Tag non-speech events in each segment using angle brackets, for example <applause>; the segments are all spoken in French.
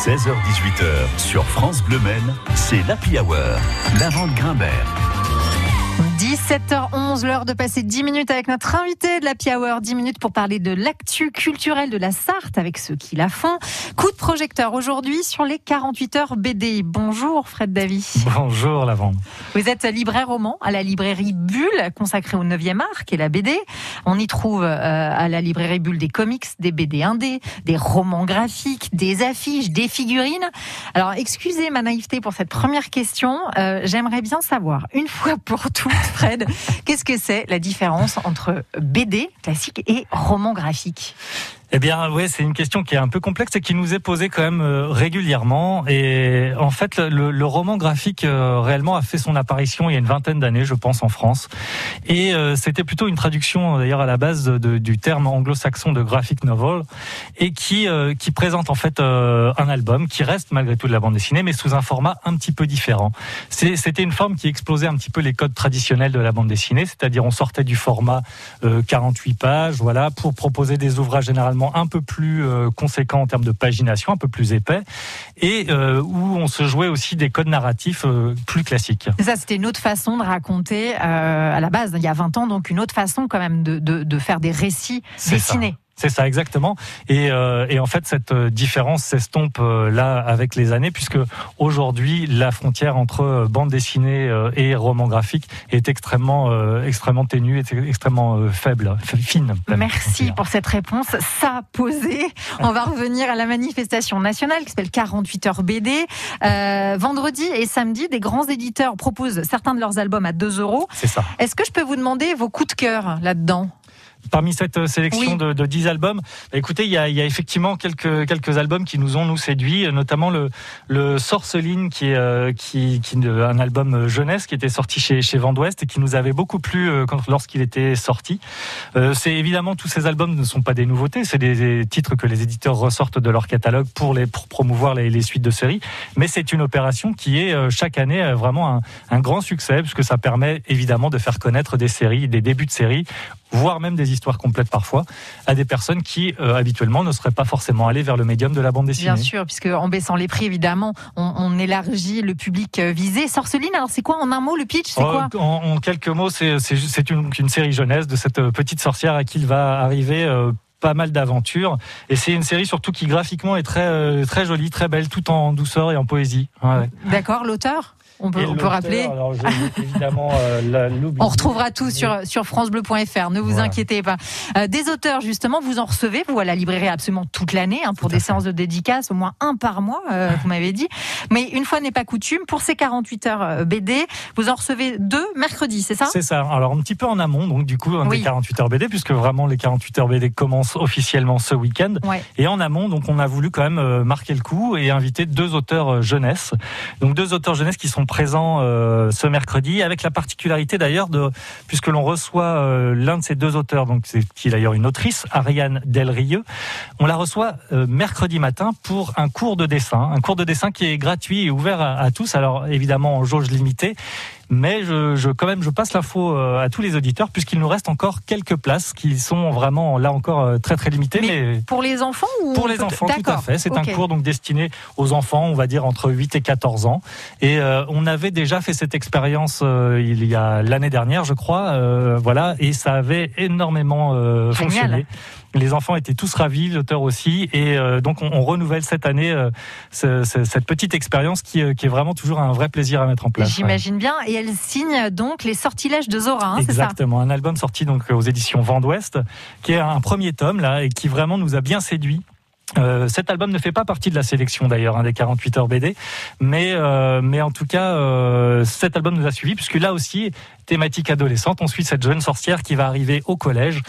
16h-18h sur France Bleu Maine, c'est l'Happy Hour. La vente Grimbert. 17h11, l'heure de passer 10 minutes avec notre invité de la Hour. 10 minutes pour parler de l'actu culturel de la Sarthe avec ceux qui la font. Coup de projecteur aujourd'hui sur les 48 heures BD. Bonjour Fred Davy. Bonjour Lavande. Vous êtes libraire roman à la librairie Bulle, consacrée au 9e art, qui est la BD. On y trouve euh, à la librairie Bulle des comics, des BD indés, des romans graphiques, des affiches, des figurines. Alors excusez ma naïveté pour cette première question. Euh, j'aimerais bien savoir, une fois pour toutes, Qu'est-ce que c'est la différence entre BD classique et roman graphique? Eh bien, oui, c'est une question qui est un peu complexe et qui nous est posée quand même euh, régulièrement. Et en fait, le, le roman graphique euh, réellement a fait son apparition il y a une vingtaine d'années, je pense, en France. Et euh, c'était plutôt une traduction, d'ailleurs, à la base du terme anglo-saxon de graphic novel, et qui qui présente en fait un album qui reste malgré tout de la bande dessinée, mais sous un format un petit peu différent. C'était une forme qui explosait un petit peu les codes traditionnels de la bande dessinée, c'est-à-dire on sortait du format 48 pages, voilà, pour proposer des ouvrages généralement un peu plus euh, conséquent en termes de pagination, un peu plus épais, et euh, où on se jouait aussi des codes narratifs euh, plus classiques. Ça, c'était une autre façon de raconter à la base, il y a 20 ans, donc une autre façon quand même de, de faire des récits dessinés. C'est ça exactement. Et, euh, et, en fait, cette euh, différence s'estompe euh, là avec les années, puisque aujourd'hui, la frontière entre bande dessinée et roman graphique est extrêmement, extrêmement ténue, est extrêmement faible, fine. Merci pour cette réponse. Ça posé. <laughs> On va revenir à la manifestation nationale qui s'appelle 48 heures BD. vendredi et samedi, des grands éditeurs proposent certains de leurs albums à 2 euros. C'est ça. Est-ce que je peux vous demander vos coups de cœur là-dedans? Parmi cette euh, sélection de, de 10 albums, bah, écoutez, il y a, il y a effectivement quelques quelques albums qui nous ont nous séduit, euh, notamment le le Sorceline qui est euh, qui, qui un album jeunesse qui était sorti chez chez Vent d'Ouest et qui nous avait beaucoup plu lorsqu'il était sorti. c'est évidemment tous ces albums ne sont pas des nouveautés, c'est des, titres que les éditeurs ressortent de leur catalogue pour les pour promouvoir les, les suites de séries, mais c'est une opération qui est chaque année vraiment un, un grand succès puisque ça permet évidemment de faire connaître des séries, des débuts de séries voire même des histoires complètes parfois, à des personnes qui euh, habituellement ne seraient pas forcément allées vers le médium de la bande dessinée. Bien sûr, puisque en baissant les prix, évidemment, on, élargit le public euh, visé. Sorceline, alors c'est quoi en un mot le pitch C'est quoi euh, en, quelques mots, c'est une, une, série jeunesse de cette petite sorcière à qui il va arriver. pas mal d'aventures et c'est une série surtout qui graphiquement est très très jolie, très belle, tout en douceur et en poésie. D'accord, l'auteur on peut, rappeler. Euh, <laughs> on retrouvera tout sur, sur FranceBleu.fr, ne vous inquiétez pas. Euh, des auteurs, justement, vous en recevez, vous, à la librairie absolument toute l'année, hein, pour des séances de dédicaces, au moins un par mois, euh, vous m'avez dit. Mais une fois n'est pas coutume, pour ces 48 heures BD, vous en recevez deux mercredi, c'est ça? C'est ça. Alors, un petit peu en amont, donc du coup, est 48 heures BD, puisque vraiment les 48 heures BD commencent officiellement ce week-end. Et en amont, donc, on a voulu quand même marquer le coup et inviter deux auteurs jeunesse. Donc, deux auteurs jeunesse qui sont présent euh, ce mercredi, avec la particularité d'ailleurs de, puisque l'on reçoit euh, l'un de ces deux auteurs, donc c'est qui est d'ailleurs une autrice, Ariane Delrieux, on la reçoit euh, mercredi matin pour un cours de dessin, un cours de dessin qui est gratuit et ouvert à, à tous, alors évidemment en jauge limitée, mais je, je, quand même, je passe l'info euh, à tous les auditeurs puisqu'il nous reste encore quelques places qui sont vraiment là encore euh, très très limitées. Mais, pour les enfants ou pour les enfants, tout à fait. C'est un cours donc destiné aux enfants, on va dire entre 8 et 14 ans. Et euh, on avait déjà fait cette expérience il y a l'année dernière, je crois. voilà, et ça avait énormément fonctionné. Les enfants étaient tous ravis, l'auteur aussi, et euh, donc on, renouvelle cette année euh, cette petite expérience qui, euh, qui, est vraiment toujours un vrai plaisir à mettre en place. J'imagine bien, et elle signe donc les sortilèges de Zora, hein, Exactement, un album sorti donc aux éditions Vent d'Ouest, qui est un premier tome là et qui vraiment nous a bien séduit. Euh, cet album ne fait pas partie de la sélection d'ailleurs un des 48 heures BD, mais euh, mais en tout cas euh, cet album nous a suivi puisque là aussi thématique adolescente, on suit cette jeune sorcière qui va arriver au collège.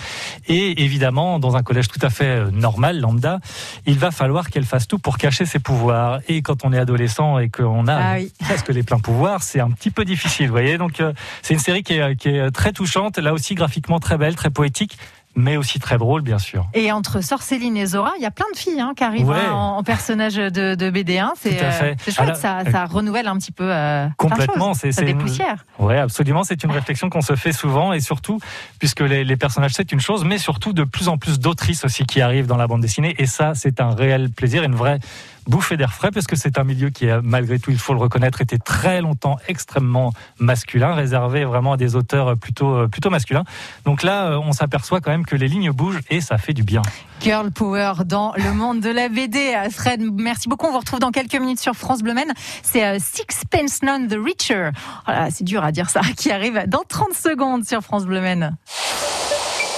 Et évidemment dans un collège tout à fait euh, normal lambda, il va falloir qu'elle fasse tout pour cacher ses pouvoirs. Et quand on est adolescent et qu'on a ah <laughs> presque les pleins pouvoirs, c'est un petit peu difficile, vous voyez. Donc euh, c'est une série qui est, qui est très touchante, là aussi graphiquement très belle, très poétique mais aussi très drôle, bien sûr. Et entre Sorceline et Zora, il y a plein de filles hein, qui arrivent hein, en, personnage de, de BD1. C'est euh, chouette, ça, ça, renouvelle un petit peu. Euh, complètement, c'est ça dépoussière. Oui, absolument. C'est une réflexion qu'on se fait souvent, et surtout, puisque les, les personnages, c'est une chose, mais surtout de plus en plus d'autrices aussi qui arrivent dans la bande dessinée, et ça, c'est un réel plaisir, une vraie bouffée d'air frais parce que c'est un milieu qui, a, malgré tout, il faut le reconnaître, était très longtemps extrêmement masculin, réservé vraiment à des auteurs plutôt, plutôt masculins. Donc là, on s'aperçoit quand même que les lignes bougent et ça fait du bien. Girl Power dans le monde de la BD. Fred, merci beaucoup. On vous retrouve dans quelques minutes sur France Bleu. C'est euh, Sixpence None the Richer. Voilà, c'est dur à dire ça, <laughs> qui arrive dans 30 secondes sur France Bleu.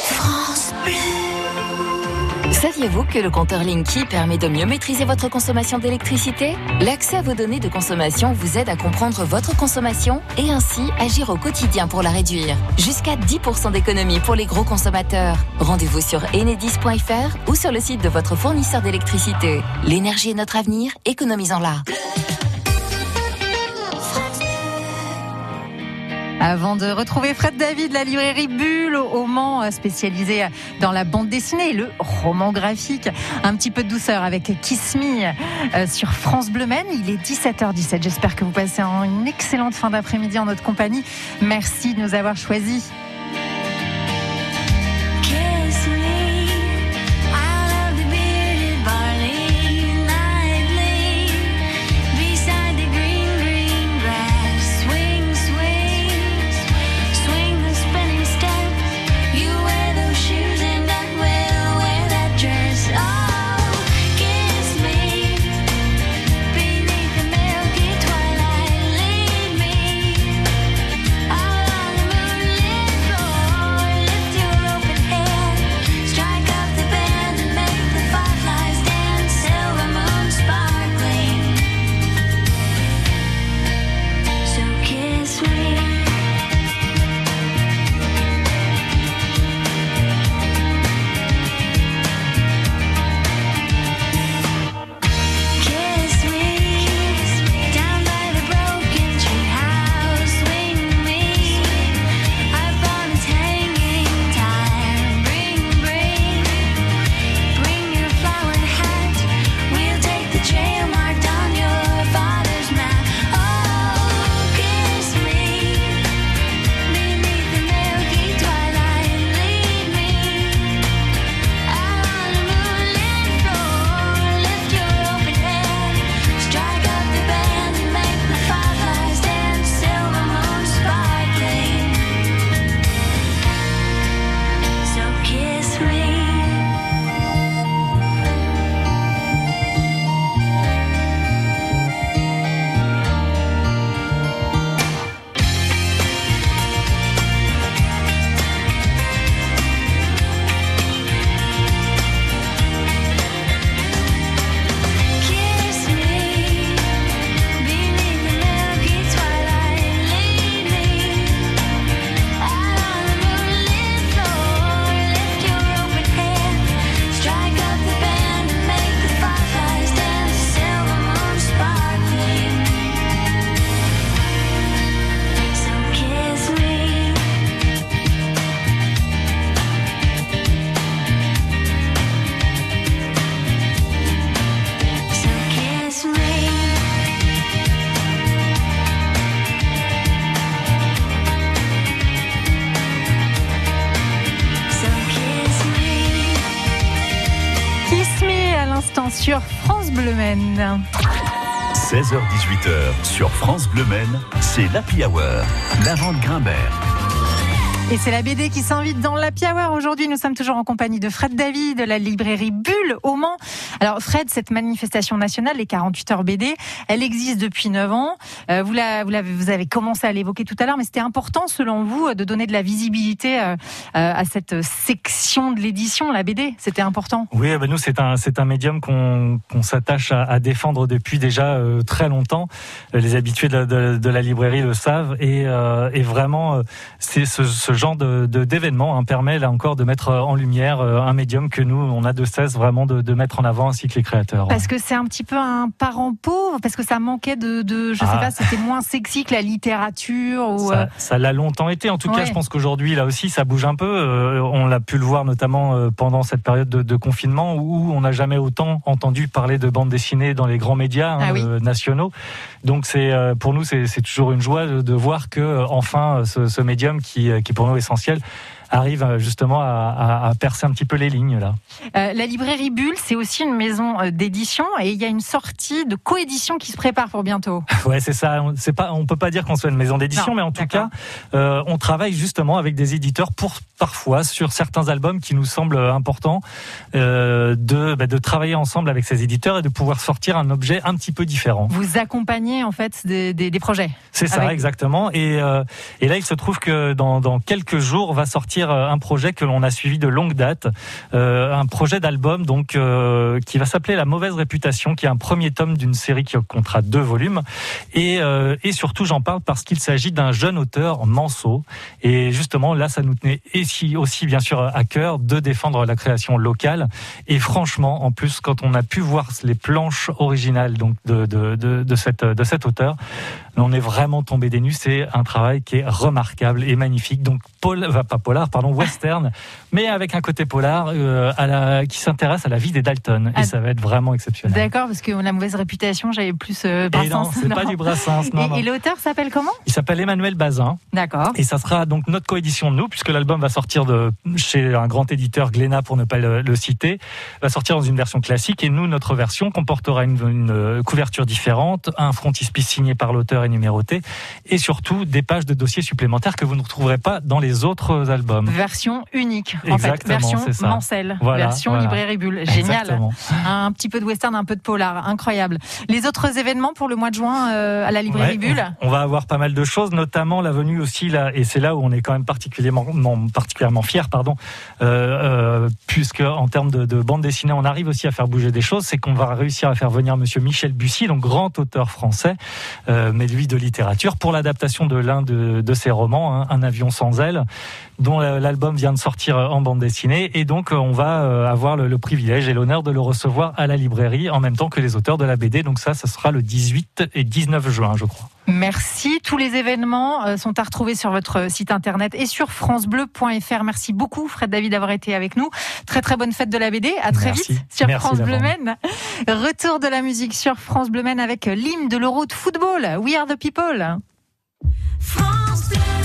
France Bleu. Saviez-vous que le compteur Linky permet de mieux maîtriser votre consommation d'électricité? L'accès à vos données de consommation vous aide à comprendre votre consommation et ainsi agir au quotidien pour la réduire. Jusqu'à 10% d'économie pour les gros consommateurs. Rendez-vous sur enedis.fr ou sur le site de votre fournisseur d'électricité. L'énergie est notre avenir, économisons-la. Avant de retrouver Fred David, la librairie Bulle au Mans, spécialisée dans la bande dessinée et le roman graphique. Un petit peu de douceur avec Kiss Me euh, sur France Bleu Men. Il est 17h17. J'espère que vous passez une excellente fin d'après-midi en notre compagnie. Merci de nous avoir choisis. Sur France Bleu Men. 16h-18h sur France Bleu c'est l'Happy Hour, la vente Grimbert. Et c'est la BD qui s'invite dans la Hour. Aujourd'hui, nous sommes toujours en compagnie de Fred David de la librairie Bulle au Mans. Alors Fred, cette manifestation nationale, les 48 heures BD, elle existe depuis 9 ans. Euh, vous, la, avez commencé à l'évoquer tout à l'heure, mais c'était important selon vous de donner de la visibilité euh, euh, à cette section de l'édition, la BD. C'était important. Oui, ben nous c'est un médium qu'on s'attache à, défendre depuis déjà très longtemps. Les habitués de, la librairie le savent et, et vraiment c'est ce, ce genre de d'événement hein, permet là encore de mettre en lumière euh, un médium que nous on a de cesse vraiment de, de mettre en avant ainsi que les créateurs. Parce que c'est un petit peu un parent pauvre, parce que ça manquait de, de je sais ah. pas, c'était moins sexy que la littérature. Ou... Ça euh, l'a longtemps été. En tout cas, je pense qu'aujourd'hui là aussi ça bouge un peu. Euh, on l'a pu le voir notamment pendant cette période de, de confinement où on n'a jamais autant entendu parler de bande dessinée dans les grands médias hein, ah nationaux. Donc c'est pour nous c'est toujours une joie de, voir que enfin ce, ce médium qui, qui pour essentiel arrive euh, justement à, percer un petit peu les lignes là. Euh, la librairie Bulle, c'est aussi une maison d'édition et il y a une sortie de coédition qui se prépare pour bientôt. <laughs> ouais, c'est ça. C'est pas, on peut pas dire qu'on soit une maison d'édition, mais en tout cas, on travaille justement avec des éditeurs pour parfois sur certains albums qui nous semblent importants de, bah, de travailler ensemble avec ces éditeurs et de pouvoir sortir un objet un petit peu différent. Vous accompagnez en fait des, des, des projets. C'est ça, exactement. Et, euh, et là, il se trouve que dans, dans, quelques jours va sortir euh, un projet que l'on a suivi de longue date, euh, un projet d'album donc euh, qui va s'appeler La mauvaise réputation, qui est un premier tome d'une série qui comptera deux volumes. Et, surtout, j'en parle parce qu'il s'agit d'un jeune auteur manceau. Et justement, là, ça nous tenait aussi, aussi bien sûr à cœur de défendre la création locale. Et franchement, en plus, quand on a pu voir les planches originales donc de, de, de cette, de cet auteur, on est vraiment tombé des nues. C'est un travail qui est remarquable et magnifique. Donc, Paul, pas polar, pardon, western, <laughs> mais avec un côté polar euh, à la, qui s'intéresse à la vie des Dalton. Et ah. ça va être vraiment exceptionnel. D'accord, parce que la mauvaise réputation, j'avais plus euh, Brassens. Et non, c'est <laughs> pas du Brassens. Non, et, et l'auteur s'appelle comment? Il s'appelle Emmanuel Bazin. D'accord. Et ça sera donc notre coédition de nous, puisque l'album va sortir de chez un grand éditeur, Glénat, pour ne pas le, citer, va sortir dans une version classique. Et nous, notre version comportera une, une euh, couverture différente, un frontispice signé par l'auteur et numéroté, et surtout des pages de dossiers supplémentaires que vous ne retrouverez pas dans les autres albums. Version unique, en fait. Version Mancel. version librairie bulle. Génial. Un petit peu de western, un peu de polar. Incroyable. Les autres événements pour le mois de juin euh, à la librairie bulle On va avoir pas mal de choses, notamment la venue aussi, là, et c'est là où on est quand même particulièrement, non, particulièrement fier, pardon, euh, euh, puisque en termes de, de bande dessinée, on arrive aussi à faire bouger des choses, c'est qu'on va réussir à faire venir monsieur Michel Bussy, donc grand auteur français, mais de littérature, pour l'adaptation de l'un de, de, ses romans, hein, Un avion sans aile, dont l'album vient de sortir en bande dessinée. Et donc, on va euh, avoir le, privilège et l'honneur de le recevoir à la librairie en même temps que les auteurs de la BD. Donc ça, ce sera le 18 et 19 juin, je crois. Merci. Tous les événements euh, sont à retrouver sur votre site internet et sur francebleu.fr. Merci beaucoup, Fred David, d'avoir été avec nous. Très très bonne fête de la BD. À très vite sur France Bleu Men. Retour de la musique sur France Bleu Men avec l'hymne de l'Euro de football. We are the people. France Bleu.